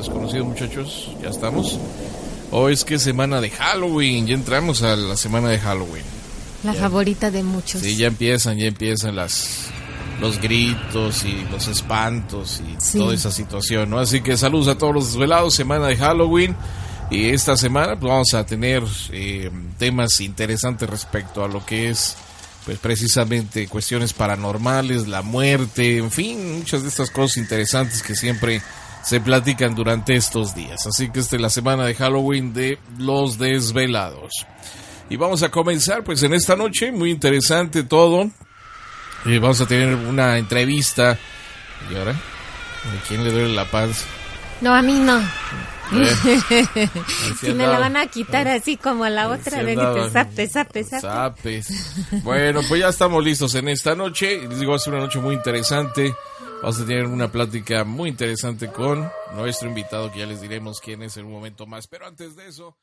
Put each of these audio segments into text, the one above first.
Ay, a lo desconocido muchachos, ya estamos. Hoy es que es semana de Halloween, ya entramos a la semana de Halloween. La favorita de muchos. Sí, ya empiezan, ya empiezan las los gritos y los espantos y Sí. toda esa situación, ¿no? Así que saludos a todos los desvelados, semana de Halloween. Y esta semana pues, vamos a tener eh, temas interesantes respecto a lo que es pues precisamente cuestiones paranormales, la muerte, en fin, muchas de estas cosas interesantes que siempre se platican durante estos días. Así que esta es la semana de Halloween de los desvelados. Y vamos a comenzar pues en esta noche, muy interesante todo. Eh, vamos a tener una entrevista. ¿Y ahora? ¿A quién le duele la panza? No, a mí no. Eh, Si me la van a quitar así como a la otra, ven y te zape, zape, zape. Zapes. Bueno, pues ya estamos listos en esta noche. Les digo, va a ser una noche muy interesante. Vamos a tener una plática muy interesante con nuestro invitado, que ya les diremos quién es en un momento más. Pero antes de eso...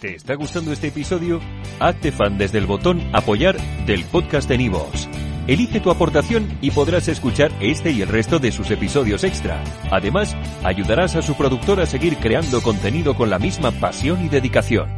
¿Te está gustando este episodio? Hazte fan desde el botón Apoyar del podcast de Nivos. Elige tu aportación y podrás escuchar este y el resto de sus episodios extra. Además, ayudarás a su productor a seguir creando contenido con la misma pasión y dedicación.